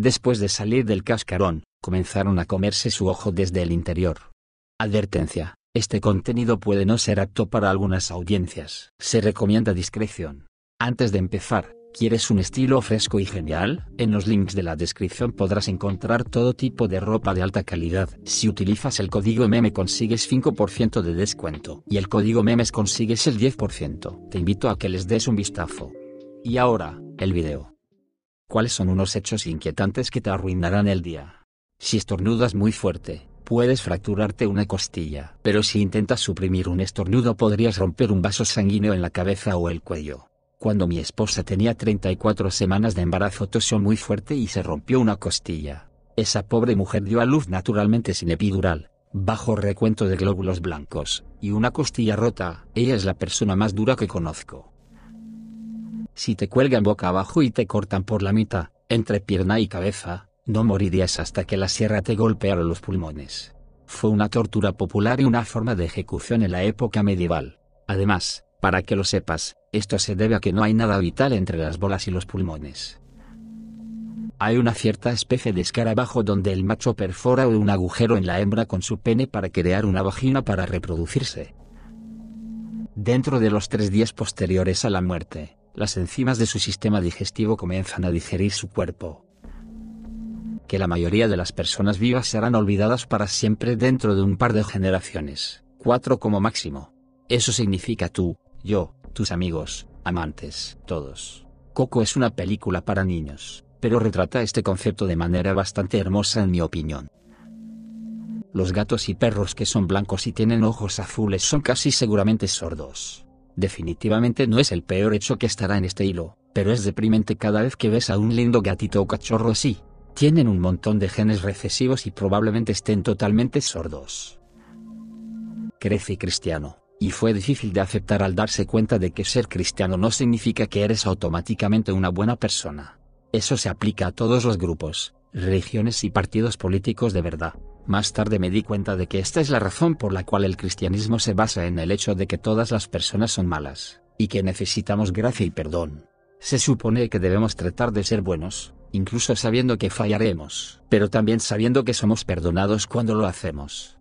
Después de salir del cascarón, comenzaron a comerse su ojo desde el interior. Advertencia. Este contenido puede no ser apto para algunas audiencias. Se recomienda discreción. Antes de empezar, ¿Quieres un estilo fresco y genial? En los links de la descripción podrás encontrar todo tipo de ropa de alta calidad. Si utilizas el código MEME consigues 5% de descuento y el código MEMES consigues el 10%. Te invito a que les des un vistazo. Y ahora, el video. ¿Cuáles son unos hechos inquietantes que te arruinarán el día? Si estornudas muy fuerte, puedes fracturarte una costilla. Pero si intentas suprimir un estornudo podrías romper un vaso sanguíneo en la cabeza o el cuello. Cuando mi esposa tenía 34 semanas de embarazo tosió muy fuerte y se rompió una costilla. Esa pobre mujer dio a luz naturalmente sin epidural, bajo recuento de glóbulos blancos, y una costilla rota, ella es la persona más dura que conozco. Si te cuelgan boca abajo y te cortan por la mitad, entre pierna y cabeza, no morirías hasta que la sierra te golpeara los pulmones. Fue una tortura popular y una forma de ejecución en la época medieval. Además, para que lo sepas, esto se debe a que no hay nada vital entre las bolas y los pulmones. Hay una cierta especie de escarabajo donde el macho perfora un agujero en la hembra con su pene para crear una vagina para reproducirse. Dentro de los tres días posteriores a la muerte, las enzimas de su sistema digestivo comienzan a digerir su cuerpo. Que la mayoría de las personas vivas serán olvidadas para siempre dentro de un par de generaciones, cuatro como máximo. Eso significa tú, yo, tus amigos, amantes, todos. Coco es una película para niños, pero retrata este concepto de manera bastante hermosa en mi opinión. Los gatos y perros que son blancos y tienen ojos azules son casi seguramente sordos. Definitivamente no es el peor hecho que estará en este hilo, pero es deprimente cada vez que ves a un lindo gatito o cachorro así. Tienen un montón de genes recesivos y probablemente estén totalmente sordos. Crece cristiano y fue difícil de aceptar al darse cuenta de que ser cristiano no significa que eres automáticamente una buena persona. Eso se aplica a todos los grupos, religiones y partidos políticos de verdad. Más tarde me di cuenta de que esta es la razón por la cual el cristianismo se basa en el hecho de que todas las personas son malas, y que necesitamos gracia y perdón. Se supone que debemos tratar de ser buenos, incluso sabiendo que fallaremos, pero también sabiendo que somos perdonados cuando lo hacemos.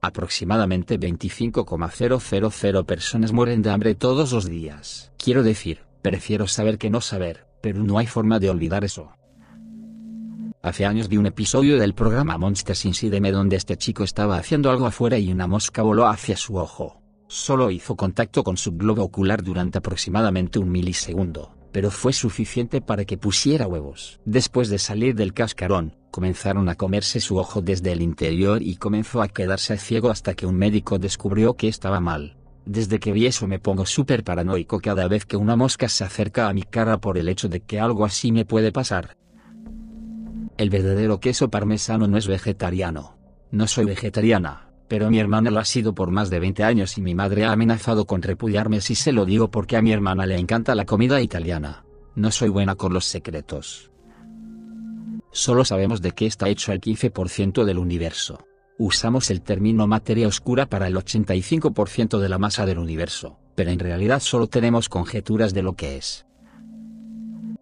Aproximadamente 25,000 personas mueren de hambre todos los días. Quiero decir, prefiero saber que no saber, pero no hay forma de olvidar eso. Hace años vi un episodio del programa Monsters Inside donde este chico estaba haciendo algo afuera y una mosca voló hacia su ojo. Solo hizo contacto con su globo ocular durante aproximadamente un milisegundo, pero fue suficiente para que pusiera huevos. Después de salir del cascarón, comenzaron a comerse su ojo desde el interior y comenzó a quedarse ciego hasta que un médico descubrió que estaba mal. Desde que vi eso me pongo súper paranoico cada vez que una mosca se acerca a mi cara por el hecho de que algo así me puede pasar. El verdadero queso parmesano no es vegetariano. No soy vegetariana, pero mi hermana lo ha sido por más de 20 años y mi madre ha amenazado con repudiarme si se lo digo porque a mi hermana le encanta la comida italiana. No soy buena con los secretos. Solo sabemos de qué está hecho el 15% del universo. Usamos el término materia oscura para el 85% de la masa del universo, pero en realidad solo tenemos conjeturas de lo que es.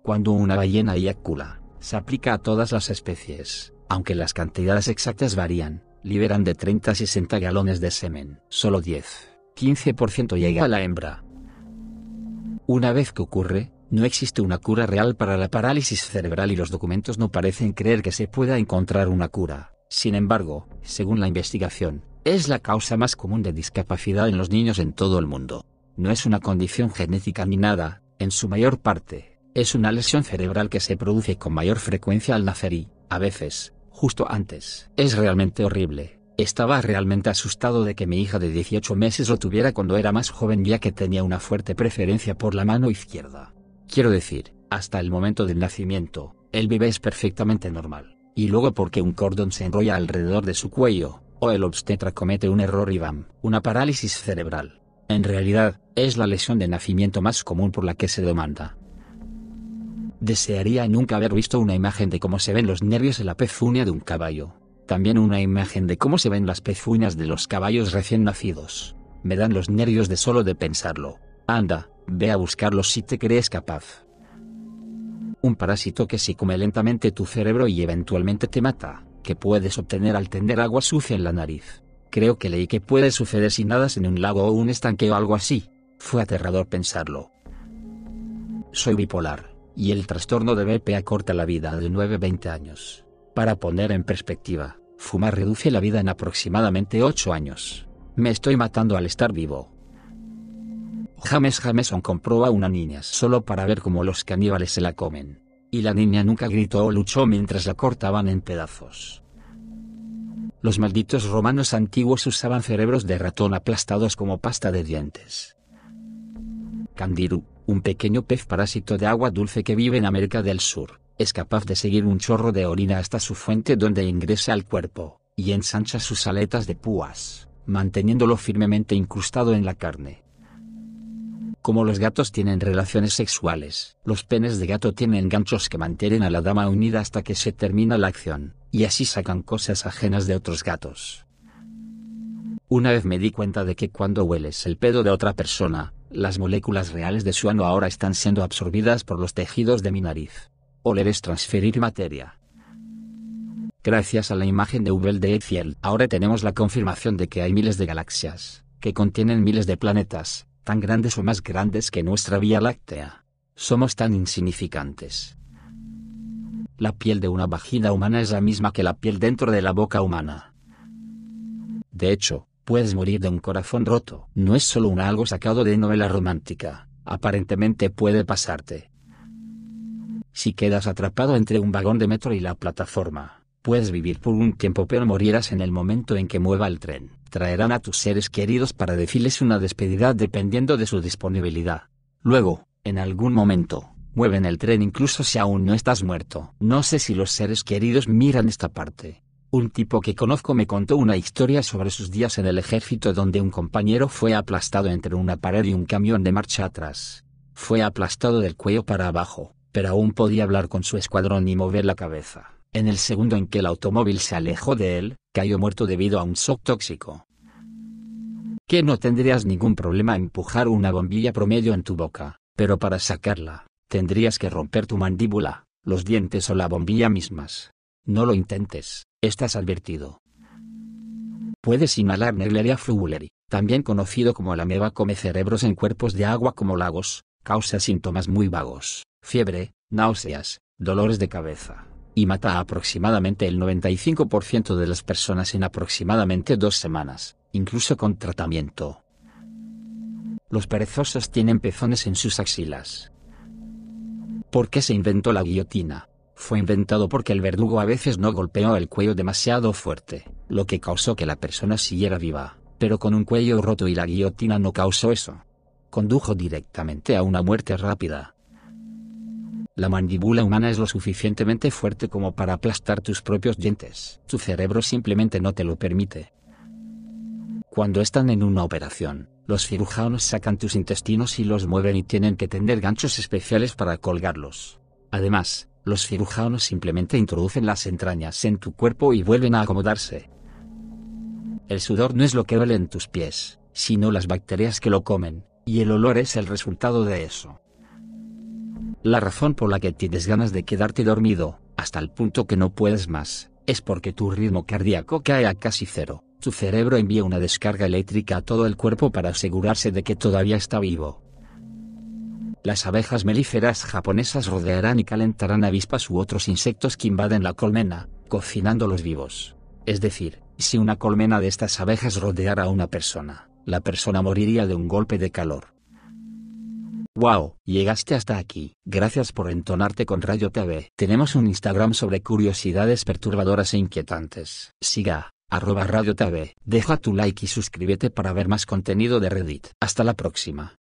Cuando una ballena eyacula, se aplica a todas las especies, aunque las cantidades exactas varían, liberan de 30 a 60 galones de semen. Solo 10, 15% llega a la hembra. Una vez que ocurre, no existe una cura real para la parálisis cerebral y los documentos no parecen creer que se pueda encontrar una cura. Sin embargo, según la investigación, es la causa más común de discapacidad en los niños en todo el mundo. No es una condición genética ni nada, en su mayor parte, es una lesión cerebral que se produce con mayor frecuencia al nacer y, a veces, justo antes. Es realmente horrible. Estaba realmente asustado de que mi hija de 18 meses lo tuviera cuando era más joven ya que tenía una fuerte preferencia por la mano izquierda. Quiero decir, hasta el momento del nacimiento, el bebé es perfectamente normal, y luego porque un cordón se enrolla alrededor de su cuello, o el obstetra comete un error y bam, una parálisis cerebral. En realidad, es la lesión de nacimiento más común por la que se demanda. Desearía nunca haber visto una imagen de cómo se ven los nervios en la pezuña de un caballo. También una imagen de cómo se ven las pezuñas de los caballos recién nacidos. Me dan los nervios de solo de pensarlo. Anda, Ve a buscarlos si te crees capaz. un parásito que se come lentamente tu cerebro y eventualmente te mata, que puedes obtener al tender agua sucia en la nariz. Creo que leí que puede suceder si nadas en un lago o un estanque o algo así. Fue aterrador pensarlo. Soy bipolar, y el trastorno de BP acorta la vida de 9-20 años. Para poner en perspectiva, fumar reduce la vida en aproximadamente 8 años. Me estoy matando al estar vivo. James Jameson compró a una niña solo para ver cómo los caníbales se la comen. Y la niña nunca gritó o luchó mientras la cortaban en pedazos. Los malditos romanos antiguos usaban cerebros de ratón aplastados como pasta de dientes. Candiru, un pequeño pez parásito de agua dulce que vive en América del Sur, es capaz de seguir un chorro de orina hasta su fuente donde ingresa al cuerpo, y ensancha sus aletas de púas, manteniéndolo firmemente incrustado en la carne. Como los gatos tienen relaciones sexuales, los penes de gato tienen ganchos que mantienen a la dama unida hasta que se termina la acción, y así sacan cosas ajenas de otros gatos. Una vez me di cuenta de que cuando hueles el pedo de otra persona, las moléculas reales de su ano ahora están siendo absorbidas por los tejidos de mi nariz. Oler es transferir materia. Gracias a la imagen de Hubble de Eiffel, ahora tenemos la confirmación de que hay miles de galaxias, que contienen miles de planetas, tan grandes o más grandes que nuestra Vía Láctea. Somos tan insignificantes. La piel de una vagina humana es la misma que la piel dentro de la boca humana. De hecho, puedes morir de un corazón roto. No es solo un algo sacado de novela romántica, aparentemente puede pasarte. Si quedas atrapado entre un vagón de metro y la plataforma, puedes vivir por un tiempo pero morirás en el momento en que mueva el tren. Traerán a tus seres queridos para decirles una despedida dependiendo de su disponibilidad. Luego, en algún momento, mueven el tren incluso si aún no estás muerto. No sé si los seres queridos miran esta parte, un tipo que conozco me contó una historia sobre sus días en el ejército donde un compañero fue aplastado entre una pared y un camión de marcha atrás. Fue aplastado del cuello para abajo, pero aún podía hablar con su escuadrón y mover la cabeza. En el segundo en que el automóvil se alejó de él, cayó muerto debido a un shock tóxico. Que no tendrías ningún problema empujar una bombilla promedio en tu boca, pero para sacarla, tendrías que romper tu mandíbula, los dientes o la bombilla mismas. No lo intentes, estás advertido. Puedes inhalar Negleria fluguleri, también conocido como la meba come cerebros en cuerpos de agua como lagos, causa síntomas muy vagos, fiebre, náuseas, dolores de cabeza, y mata a aproximadamente el 95% de las personas en aproximadamente dos semanas, incluso con tratamiento. Los perezosos tienen pezones en sus axilas. ¿Por qué se inventó la guillotina? Fue inventado porque el verdugo a veces no golpeó el cuello demasiado fuerte, lo que causó que la persona siguiera viva, pero con un cuello roto y la guillotina no causó eso. Condujo directamente a una muerte rápida. La mandíbula humana es lo suficientemente fuerte como para aplastar tus propios dientes. Tu cerebro simplemente no te lo permite. Cuando están en una operación, los cirujanos sacan tus intestinos y los mueven y tienen que tender ganchos especiales para colgarlos. Además, los cirujanos simplemente introducen las entrañas en tu cuerpo y vuelven a acomodarse. El sudor no es lo que duele en tus pies, sino las bacterias que lo comen, y el olor es el resultado de eso. La razón por la que tienes ganas de quedarte dormido, hasta el punto que no puedes más, es porque tu ritmo cardíaco cae a casi cero. Tu cerebro envía una descarga eléctrica a todo el cuerpo para asegurarse de que todavía está vivo. Las abejas melíferas japonesas rodearán y calentarán avispas u otros insectos que invaden la colmena, cocinándolos vivos. Es decir, si una colmena de estas abejas rodeara a una persona, la persona moriría de un golpe de calor. Wow, llegaste hasta aquí. Gracias por entonarte con Radio TV. Tenemos un Instagram sobre curiosidades perturbadoras e inquietantes. Siga, arroba Radio TV. Deja tu like y suscríbete para ver más contenido de Reddit. Hasta la próxima.